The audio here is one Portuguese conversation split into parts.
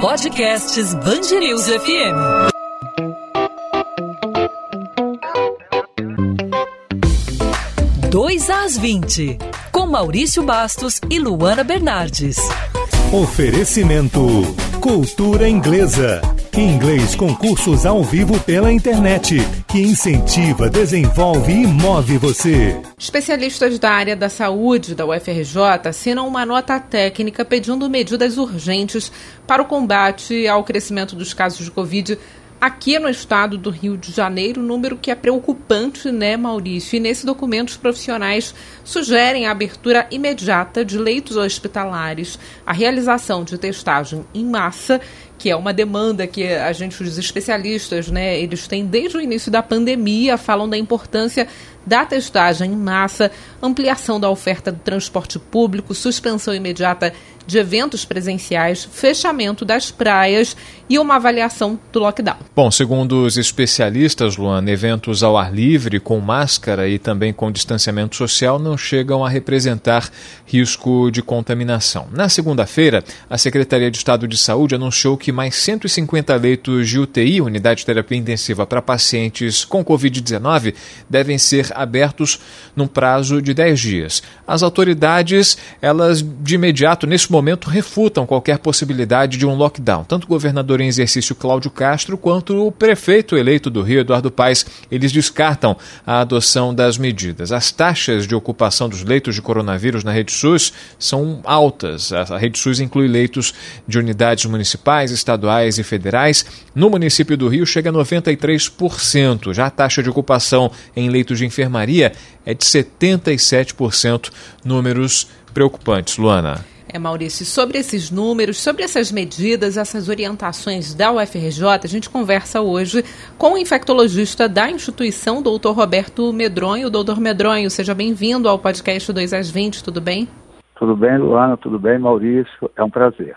Podcasts Bangerils FM. Dois às 20, com Maurício Bastos e Luana Bernardes. Oferecimento Cultura Inglesa. Inglês com cursos ao vivo pela internet, que incentiva, desenvolve e move você. Especialistas da área da saúde da UFRJ assinam uma nota técnica pedindo medidas urgentes para o combate ao crescimento dos casos de Covid aqui no estado do Rio de Janeiro, número que é preocupante, né, Maurício? E nesse documento, os profissionais sugerem a abertura imediata de leitos hospitalares, a realização de testagem em massa que é uma demanda que a gente, os especialistas, né, eles têm desde o início da pandemia, falam da importância da testagem em massa, ampliação da oferta do transporte público, suspensão imediata de eventos presenciais, fechamento das praias e uma avaliação do lockdown. Bom, segundo os especialistas, Luan, eventos ao ar livre, com máscara e também com distanciamento social não chegam a representar risco de contaminação. Na segunda-feira, a Secretaria de Estado de Saúde anunciou que mais 150 leitos de UTI, unidade de terapia intensiva para pacientes com Covid-19, devem ser abertos num prazo de 10 dias. As autoridades, elas de imediato, nesse momento, refutam qualquer possibilidade de um lockdown. Tanto o governador em exercício Cláudio Castro quanto o prefeito eleito do Rio, Eduardo Paes, eles descartam a adoção das medidas. As taxas de ocupação dos leitos de coronavírus na rede SUS são altas. A rede SUS inclui leitos de unidades municipais, estaduais e federais. No município do Rio chega a 93%. Já a taxa de ocupação em leitos de enfermaria é de 77%, números preocupantes. Luana. É, Maurício, sobre esses números, sobre essas medidas, essas orientações da UFRJ, a gente conversa hoje com o infectologista da instituição, doutor Roberto Medronho. Doutor Medronho, seja bem-vindo ao podcast 2 às 20, tudo bem? Tudo bem, Luana, tudo bem, Maurício, é um prazer.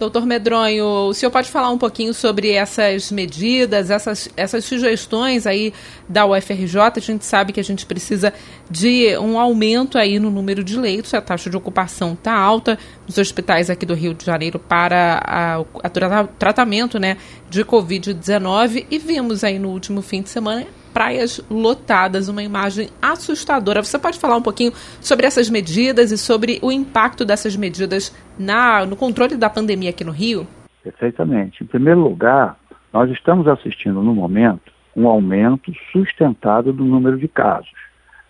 Doutor Medronho, o senhor pode falar um pouquinho sobre essas medidas, essas, essas sugestões aí da UFRJ? A gente sabe que a gente precisa de um aumento aí no número de leitos, a taxa de ocupação está alta nos hospitais aqui do Rio de Janeiro para a, a tratamento né, de Covid-19 e vimos aí no último fim de semana praias lotadas, uma imagem assustadora. Você pode falar um pouquinho sobre essas medidas e sobre o impacto dessas medidas na, no controle da pandemia aqui no Rio? Perfeitamente. Em primeiro lugar, nós estamos assistindo no momento um aumento sustentado do número de casos.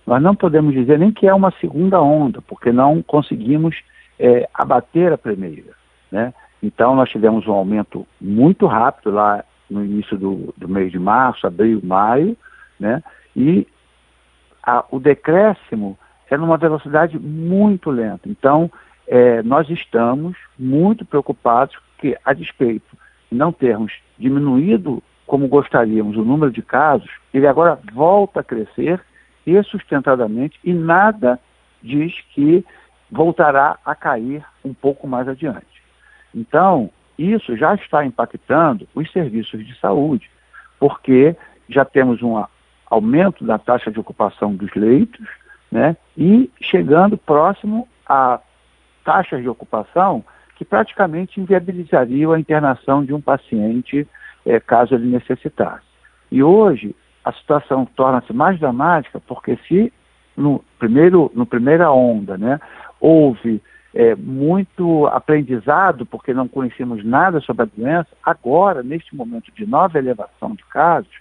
Nós não podemos dizer nem que é uma segunda onda, porque não conseguimos é, abater a primeira. Né? Então, nós tivemos um aumento muito rápido lá no início do, do mês de março, abril, maio, né? E a, o decréscimo é numa velocidade muito lenta. Então, é, nós estamos muito preocupados que, a despeito de não termos diminuído como gostaríamos o número de casos, ele agora volta a crescer e sustentadamente e nada diz que voltará a cair um pouco mais adiante. Então, isso já está impactando os serviços de saúde, porque já temos uma aumento da taxa de ocupação dos leitos, né, e chegando próximo a taxas de ocupação que praticamente inviabilizariam a internação de um paciente é, caso ele necessitasse. E hoje a situação torna-se mais dramática porque se no primeiro no primeira onda, né, houve é, muito aprendizado porque não conhecíamos nada sobre a doença, agora neste momento de nova elevação de casos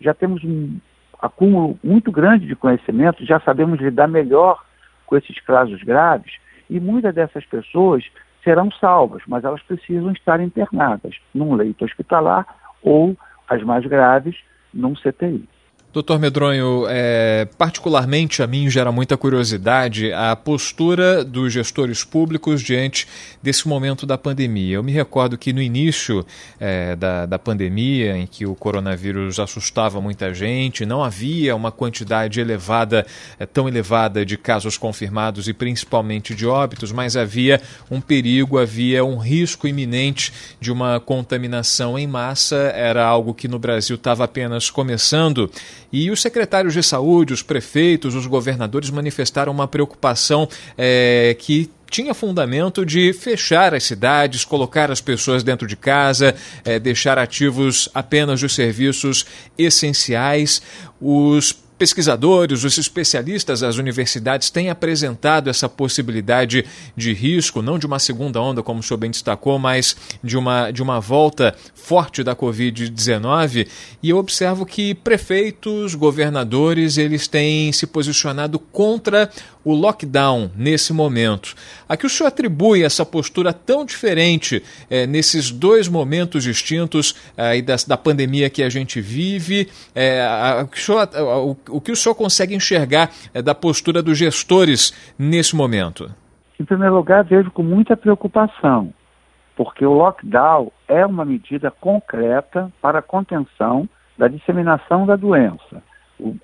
já temos um acúmulo muito grande de conhecimento, já sabemos lidar melhor com esses casos graves e muitas dessas pessoas serão salvas, mas elas precisam estar internadas num leito hospitalar ou, as mais graves, num CTI. Doutor Medronho, é, particularmente a mim gera muita curiosidade a postura dos gestores públicos diante desse momento da pandemia. Eu me recordo que no início é, da, da pandemia, em que o coronavírus assustava muita gente, não havia uma quantidade elevada, é, tão elevada de casos confirmados e principalmente de óbitos, mas havia um perigo, havia um risco iminente de uma contaminação em massa. Era algo que no Brasil estava apenas começando E os secretários de saúde, os prefeitos, os governadores manifestaram uma preocupação é, que tinha fundamento de fechar as cidades, colocar as pessoas dentro de casa, é, deixar ativos apenas os serviços essenciais. Os pesquisadores, os especialistas das universidades têm apresentado essa possibilidade de risco, não de uma segunda onda, como o senhor bem destacou, mas de uma, de uma volta forte da Covid-19. E eu observo que prefeitos, governadores, eles têm se posicionado contra o lockdown nesse momento. A que o senhor atribui essa postura tão diferente é, nesses dois momentos distintos é, da, da pandemia que a gente vive? É, a, a, o, o, que o senhor consegue enxergar é, da postura dos gestores nesse momento? Em primeiro lugar, vejo com muita preocupação, porque o lockdown é uma medida concreta para a contenção da disseminação da doença.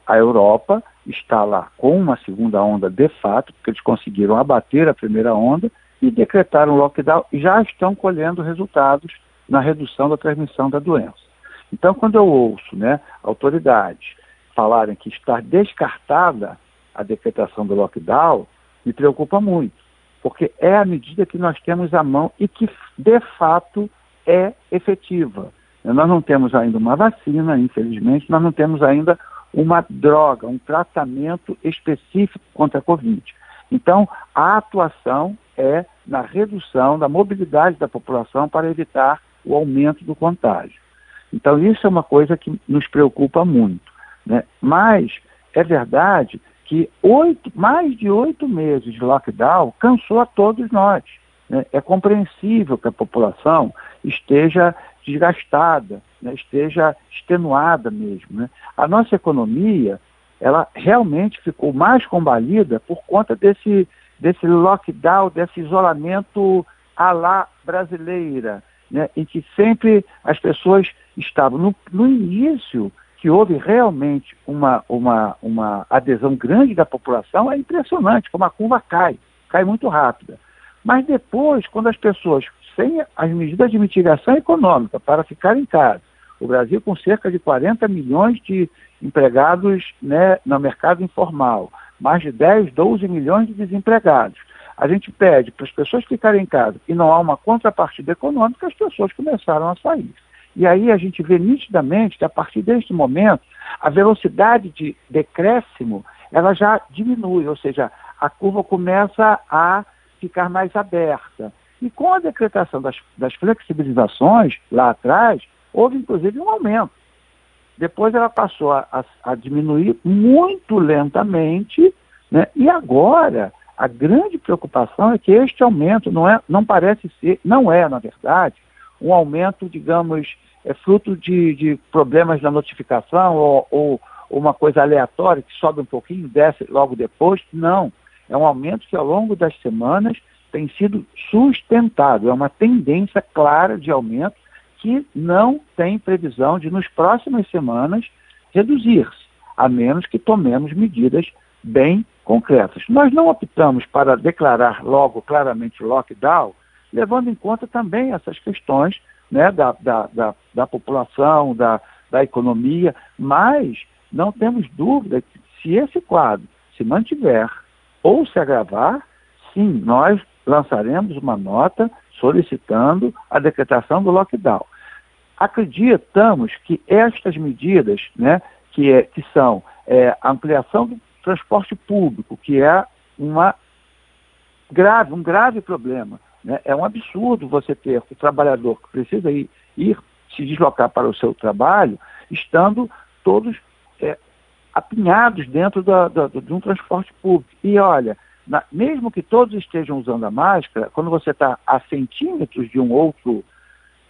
A Europa está lá com uma segunda onda de fato, porque eles conseguiram abater a primeira onda e decretaram lockdown e já estão colhendo resultados na redução da transmissão da doença. Então, quando eu ouço né, autoridades falarem que está descartada a decretação do lockdown, me preocupa muito, porque é a medida que nós temos à mão e que, de fato, é efetiva. Nós não temos ainda uma vacina, infelizmente, nós não temos ainda uma droga, um tratamento específico contra a Covid. Então, a atuação é na redução da mobilidade da população para evitar o aumento do contágio. Então, isso é uma coisa que nos preocupa muito. Né? Mas é verdade que oito, mais de oito meses de lockdown cansou a todos nós. Né? É compreensível que a população esteja desgastada, né? esteja extenuada mesmo. Né? A nossa economia, ela realmente ficou mais combalida por conta desse, desse lockdown, desse isolamento à la brasileira, né? em que sempre as pessoas estavam no, no início que houve realmente uma, uma, uma adesão grande da população é impressionante, como a curva cai, cai muito rápida. Mas depois, quando as pessoas, sem as medidas de mitigação econômica para ficar em casa, o Brasil com cerca de 40 milhões de empregados né, no mercado informal, mais de 10, 12 milhões de desempregados. A gente pede para as pessoas ficarem em casa e não há uma contrapartida econômica, as pessoas começaram a sair. E aí a gente vê nitidamente que a partir deste momento a velocidade de decréscimo ela já diminui, ou seja, a curva começa a ficar mais aberta. E com a decretação das, das flexibilizações lá atrás, houve inclusive um aumento. Depois ela passou a, a, a diminuir muito lentamente, né? e agora a grande preocupação é que este aumento não, é, não parece ser, não é, na verdade, um aumento, digamos, é fruto de, de problemas na notificação ou, ou, uma coisa aleatória que sobe um pouquinho, desce logo depois. Não. É um aumento que ao longo das semanas tem sido sustentado. É uma tendência clara de aumento que não tem previsão de, nos próximas semanas, reduzir-se, a menos que tomemos medidas bem concretas. Nós não optamos para declarar logo claramente lockdown, levando em conta também essas questões né, da, da, da, da população, da, da economia, mas não temos dúvida que se esse quadro se mantiver ou se agravar, sim, nós lançaremos uma nota solicitando a decretação do lockdown. Acreditamos que estas medidas, né, que, é, que são é, a ampliação do transporte público, que é uma grave, um grave problema, né? É um absurdo você ter o trabalhador que precisa ir, ir se deslocar para o seu trabalho, estando todos é, apinhados dentro da, da, de um transporte público. E olha, na, mesmo que todos estejam usando a máscara, quando você está a centímetros de um outro,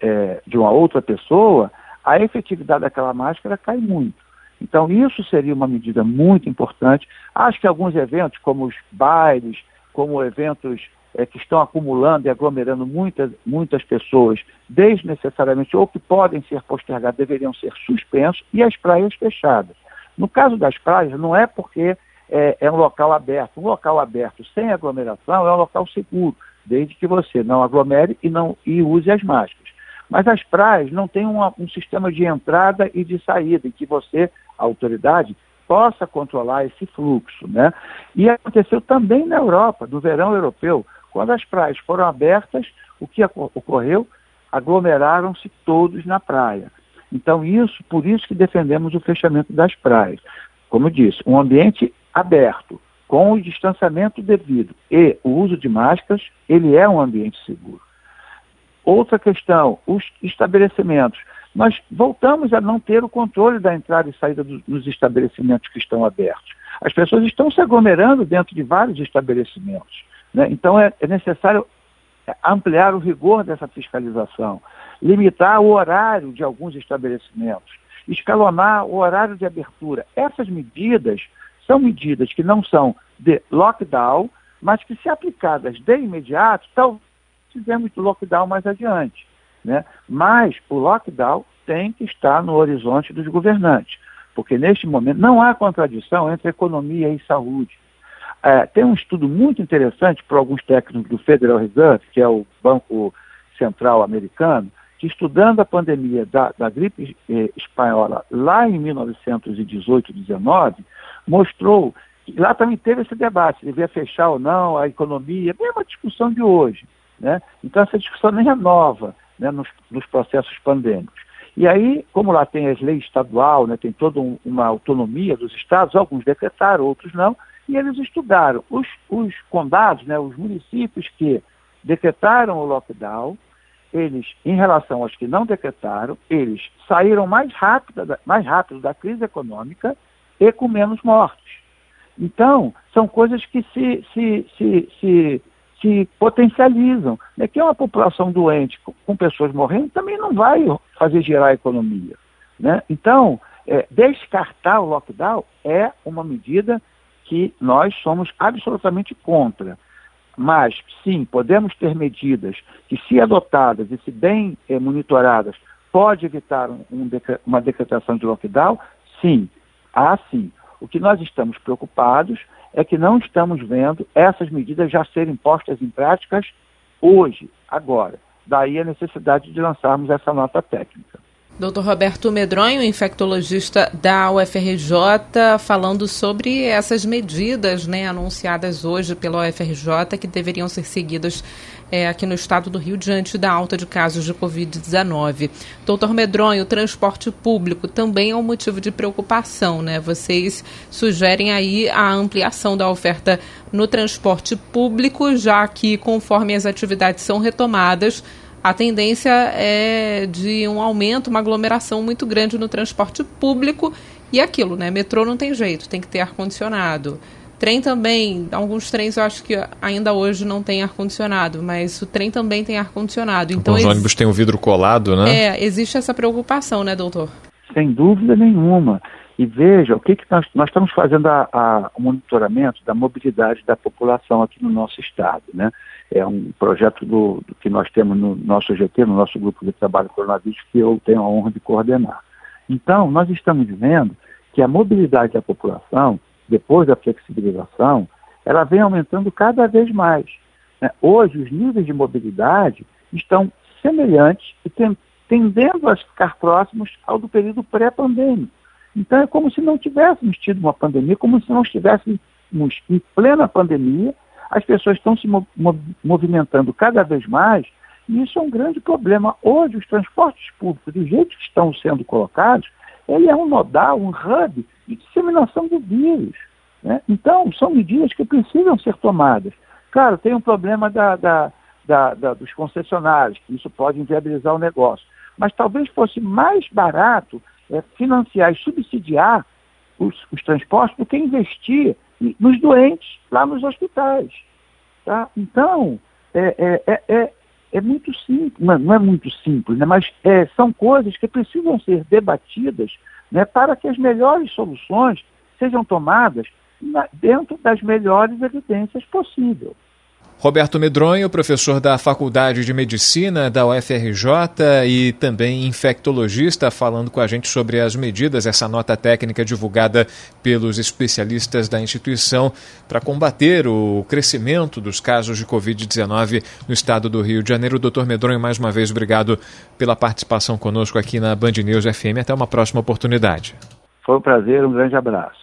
é, de uma outra pessoa, a efetividade daquela máscara cai muito. Então, isso seria uma medida muito importante. Acho que alguns eventos, como os bailes, como eventos é, que estão acumulando e aglomerando muitas, muitas pessoas desnecessariamente ou que podem ser postergados, deveriam ser suspensos, e as praias fechadas. No caso das praias, não é porque é, é um local aberto. Um local aberto sem aglomeração é um local seguro, desde que você não aglomere e, não, e use as máscaras. Mas as praias não têm uma, um sistema de entrada e de saída, em que você a autoridade possa controlar esse fluxo. Né? E aconteceu também na Europa, no verão europeu, quando as praias foram abertas, o que ocorreu? Aglomeraram-se todos na praia. Então, isso, por isso que defendemos o fechamento das praias. Como eu disse, um ambiente aberto, com o distanciamento devido e o uso de máscaras, ele é um ambiente seguro. Outra questão, os estabelecimentos. Nós voltamos a não ter o controle da entrada e saída do, dos estabelecimentos que estão abertos. As pessoas estão se aglomerando dentro de vários estabelecimentos. Né? Então é, é necessário ampliar o rigor dessa fiscalização, limitar o horário de alguns estabelecimentos, escalonar o horário de abertura. Essas medidas são medidas que não são de lockdown, mas que, se aplicadas de imediato, talvez fizemos lockdown mais adiante. Né? Mas o lockdown tem que estar no horizonte dos governantes, porque neste momento não há contradição entre economia e saúde. É, tem um estudo muito interessante para alguns técnicos do Federal Reserve, que é o Banco Central Americano, que estudando a pandemia da, da gripe eh, espanhola lá em 1918-19, mostrou que lá também teve esse debate, se devia fechar ou não a economia, mesma discussão de hoje. Né? Então essa discussão nem é nova né, nos, nos, processos pandêmicos. E aí, como lá tem as leis estadual, né, tem toda um, uma autonomia dos estados, alguns decretaram, outros não, e eles estudaram os, os condados, né, os municípios que decretaram o lockdown, eles, em relação aos que não decretaram, eles saíram mais rápido, mais rápido da crise econômica e com menos mortos. Então, são coisas que se, se, se, se se potencializam. Né? Que é uma população doente com, pessoas morrendo também não vai fazer girar a economia. Né? Então, é, descartar o lockdown é uma medida que nós somos absolutamente contra. Mas, sim, podemos ter medidas que, se adotadas e se bem é, monitoradas, pode evitar um, um, uma decretação de lockdown? Sim, há sim. O que nós estamos preocupados é que não estamos vendo essas medidas já serem postas em práticas hoje, agora. Daí a necessidade de lançarmos essa nota técnica. Dr. Roberto Medronho, infectologista da UFRJ, falando sobre essas medidas né, anunciadas hoje pela UFRJ que deveriam ser seguidas é, aqui no estado do Rio diante da alta de casos de Covid-19. Doutor Medronho, o transporte público também é um motivo de preocupação, né? Vocês sugerem aí a ampliação da oferta no transporte público, já que conforme as atividades são retomadas, a tendência é de um aumento, uma aglomeração muito grande no transporte público e aquilo, né? Metrô não tem jeito, tem que ter ar-condicionado. Trem também, alguns trens eu acho que ainda hoje não tem ar-condicionado, mas o trem também tem ar-condicionado. Então, os ônibus têm o vidro colado, né? É, existe essa preocupação, né, doutor? Sem dúvida nenhuma. E veja, o que, que nós, nós estamos fazendo a, a, o monitoramento da mobilidade da população aqui no nosso estado, né? É um projeto do, do, que nós temos no nosso GT, no nosso grupo de trabalho coronavírus, que eu tenho a honra de coordenar. Então, nós estamos vendo que a mobilidade da população, depois da flexibilização, ela vem aumentando cada vez mais. Né? Hoje, os níveis de mobilidade estão semelhantes e tendendo a ficar próximos ao do período pré-pandêmico. Então, é como se não tivéssemos tido uma pandemia, como se não estivéssemos em plena pandemia as pessoas estão se movimentando cada vez mais e isso é um grande problema. Hoje, os transportes públicos, do jeito que estão sendo colocados, ele é um nodal, um hub de disseminação do vírus. Né? Então, são medidas que precisam ser tomadas. Claro, tem um problema da, da, da, dos concessionários, que isso pode inviabilizar o negócio. Mas talvez fosse mais barato é, financiar e subsidiar os, os transportes do que investir nos doentes lá nos hospitais. Tá? Então, é, é, é, é, é muito simples, não é muito simples, né? mas é, são coisas que precisam ser debatidas né, para que as melhores soluções sejam tomadas na, dentro das melhores evidências possíveis. Roberto Medronho, professor da Faculdade de Medicina da UFRJ e também infectologista, falando com a gente sobre as medidas, essa nota técnica divulgada pelos especialistas da instituição para combater o crescimento dos casos de Covid-19 no estado do Rio de Janeiro. Doutor Medronho, mais uma vez, obrigado pela participação conosco aqui na Band News FM. Até uma próxima oportunidade. Foi um prazer, um grande abraço.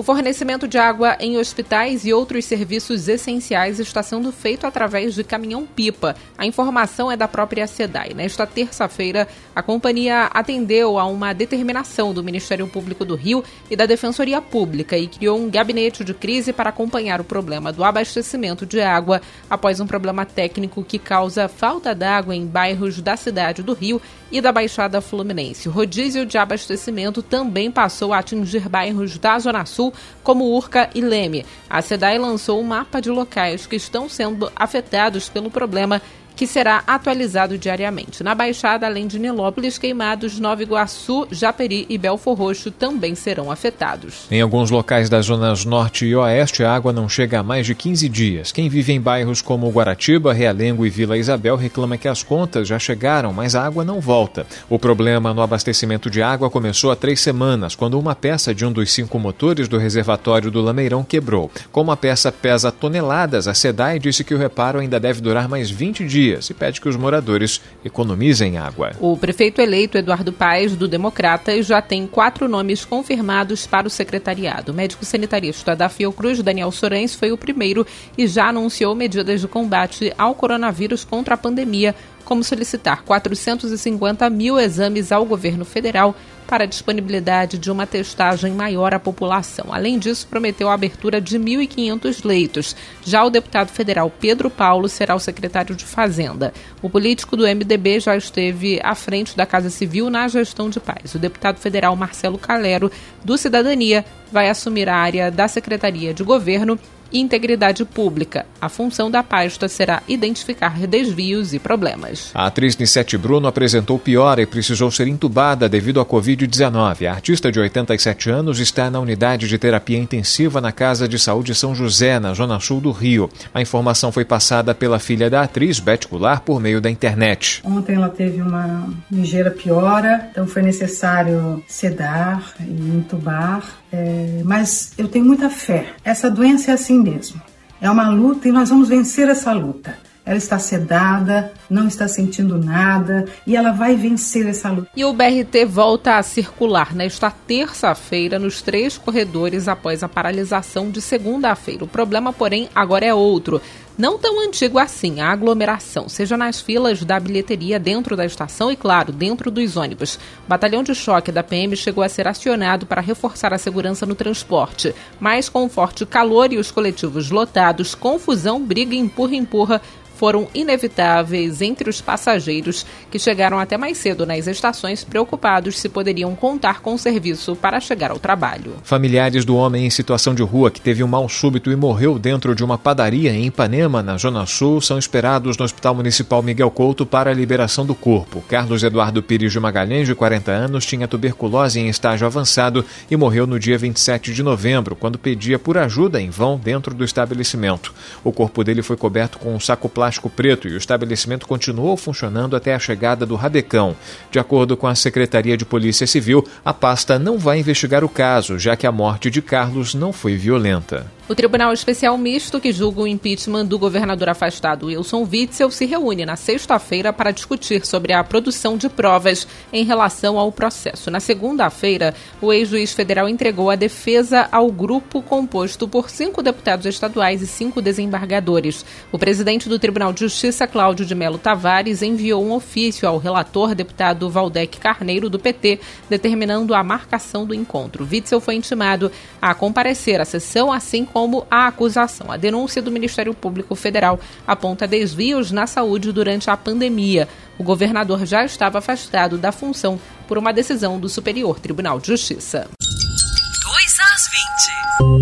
O fornecimento de água em hospitais e outros serviços essenciais está sendo feito através de caminhão-pipa. A informação é da própria SEDAI. Nesta terça-feira, a companhia atendeu a uma determinação do Ministério Público do Rio e da Defensoria Pública e criou um gabinete de crise para acompanhar o problema do abastecimento de água após um problema técnico que causa falta d'água em bairros da cidade do Rio e da Baixada Fluminense. O rodízio de abastecimento também passou a atingir bairros da Zona Sul, como Urca e Leme. A SEDAI lançou um mapa de locais que estão sendo afetados pelo problema que será atualizado diariamente. Na Baixada, além de Nilópolis, Queimados, Nova Iguaçu, Japeri e Belfor Roxo também serão afetados. Em alguns locais das zonas norte e oeste, a água não chega há mais de 15 dias. Quem vive em bairros como Guaratiba, Realengo e Vila Isabel reclama que as contas já chegaram, mas a água não volta. O problema no abastecimento de água começou há três semanas, quando uma peça de um dos cinco motores do reservatório do Lameirão quebrou. Como a peça pesa toneladas, a SEDAI disse que o reparo ainda deve durar mais 20 dias dias e pede que os moradores economizem água. O prefeito eleito Eduardo Paes, do Democratas, já tem quatro nomes confirmados para o secretariado. O médico sanitarista da Fiocruz, Daniel Sorens, foi o primeiro e já anunciou medidas de combate ao coronavírus contra a pandemia, como solicitar 450 mil exames ao governo federal para a disponibilidade de uma testagem maior à população. Além disso, prometeu a abertura de 1.500 leitos. Já o deputado federal Pedro Paulo será o secretário de Fazenda. O político do MDB já esteve à frente da Casa Civil na gestão de paz. O deputado federal Marcelo Calero, do Cidadania, vai assumir a área da Secretaria de Governo integridade pública. A função da pasta será identificar desvios e problemas. A atriz Nissete Bruno apresentou piora e precisou ser entubada devido à Covid-19. A artista de 87 anos está na unidade de terapia intensiva na Casa de Saúde São José, na zona sul do Rio. A informação foi passada pela filha da atriz, Beth Goulart, por meio da internet. Ontem ela teve uma ligeira piora, então foi necessário sedar e entubar. É, mas eu tenho muita fé. Essa doença é assim mesmo. É uma luta e nós vamos vencer essa luta. Ela está sedada, não está sentindo nada e ela vai vencer essa luta. E o BRT volta a circular nesta terça-feira nos três corredores após a paralisação de segunda-feira. O problema, porém, agora é outro não tão antigo assim, a aglomeração, seja nas filas da bilheteria dentro da estação e, claro, dentro dos ônibus. O batalhão de choque da PM chegou a ser acionado para reforçar a segurança no transporte, mas com forte calor e os coletivos lotados, confusão, briga, empurra-empurra foram inevitáveis entre os passageiros que chegaram até mais cedo nas estações, preocupados se poderiam contar com o serviço para chegar ao trabalho. Familiares do homem em situação de rua que teve um mal súbito e morreu dentro de uma padaria em Ipanema, na Zona Sul, são esperados no Hospital Municipal Miguel Couto para a liberação do corpo. Carlos Eduardo Pires de Magalhães, de 40 anos, tinha tuberculose em estágio avançado e morreu no dia 27 de novembro, quando pedia por ajuda em vão dentro do estabelecimento. O corpo dele foi coberto com um saco plástico plástico preto e o estabelecimento continuou funcionando até a chegada do Rabecão. De acordo com a Secretaria de Polícia Civil, a pasta não vai investigar o caso, já que a morte de Carlos não foi violenta. O Tribunal Especial Misto, que julga o impeachment do governador afastado Wilson Witzel, se reúne na sexta-feira para discutir sobre a produção de provas em relação ao processo. Na segunda-feira, o ex-juiz federal entregou a defesa ao grupo composto por cinco deputados estaduais e cinco desembargadores. O presidente do Tribunal de Justiça, Cláudio de Melo Tavares, enviou um ofício ao relator, deputado Valdec Carneiro, do PT, determinando a marcação do encontro. Witzel foi intimado a comparecer à sessão, assim como como a acusação. A denúncia do Ministério Público Federal aponta desvios na saúde durante a pandemia. O governador já estava afastado da função por uma decisão do Superior Tribunal de Justiça. 2 às 20.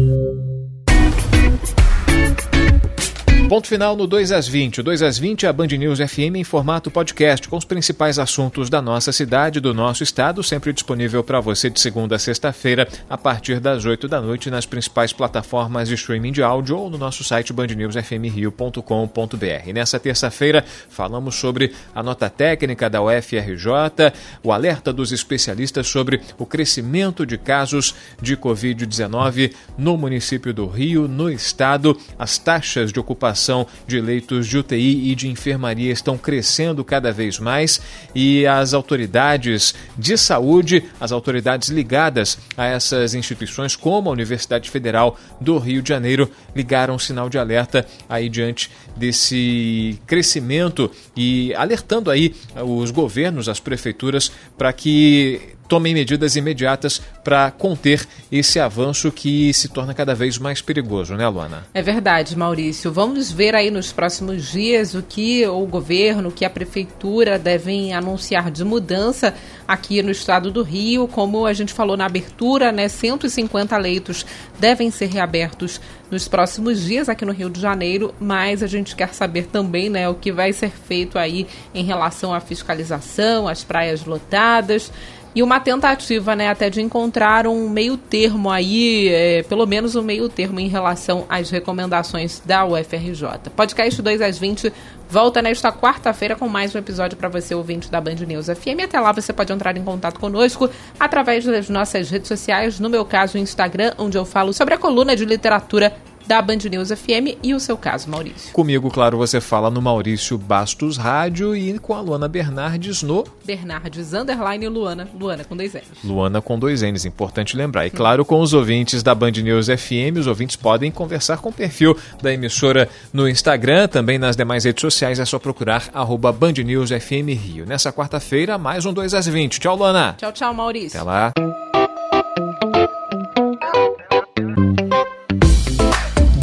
Ponto final no 2 às 20. O 2 às 20 é a Band News FM em formato podcast, com os principais assuntos da nossa cidade, do nosso estado, sempre disponível para você de segunda a sexta-feira, a partir das 8 da noite, nas principais plataformas de streaming de áudio ou no nosso site bandnewsfmrio.com.br. Nessa terça-feira, falamos sobre a nota técnica da UFRJ, o alerta dos especialistas sobre o crescimento de casos de Covid-19 no município do Rio, no estado, as taxas de ocupação de leitos de UTI e de enfermaria estão crescendo cada vez mais e as autoridades de saúde, as autoridades ligadas a essas instituições, como a Universidade Federal do Rio de Janeiro, ligaram um sinal de alerta aí diante desse crescimento e alertando aí os governos, as prefeituras, para que tomem medidas imediatas para conter esse avanço que se torna cada vez mais perigoso, né, Luana? É verdade, Maurício. Vamos ver aí nos próximos dias o que o governo, o que a prefeitura devem anunciar de mudança aqui no estado do Rio. Como a gente falou na abertura, né, 150 leitos devem ser reabertos nos próximos dias aqui no Rio de Janeiro, mas a gente quer saber também, né, o que vai ser feito aí em relação à fiscalização, às praias lotadas e uma tentativa, né, até de encontrar um meio termo aí, é, pelo menos um meio termo em relação às recomendações da UFRJ. Podcast 2 às 20 volta nesta quarta-feira com mais um episódio para você, ouvinte da Band News FM. Até lá você pode entrar em contato conosco através das nossas redes sociais, no meu caso o Instagram, onde eu falo sobre a coluna de literatura da Band News FM e o seu caso, Maurício. Comigo, claro, você fala no Maurício Bastos Rádio e com a Luana Bernardes no... Bernardes, underline Luana. Luana com dois N's. Luana com dois N's, importante lembrar. E claro, com os ouvintes da Band News FM, os ouvintes podem conversar com o perfil da emissora no Instagram, também nas demais redes sociais, é só procurar arroba Band News FM Rio. Nessa quarta-feira, mais um 2 às 20. Tchau, Luana. Tchau, tchau, Maurício. Até lá.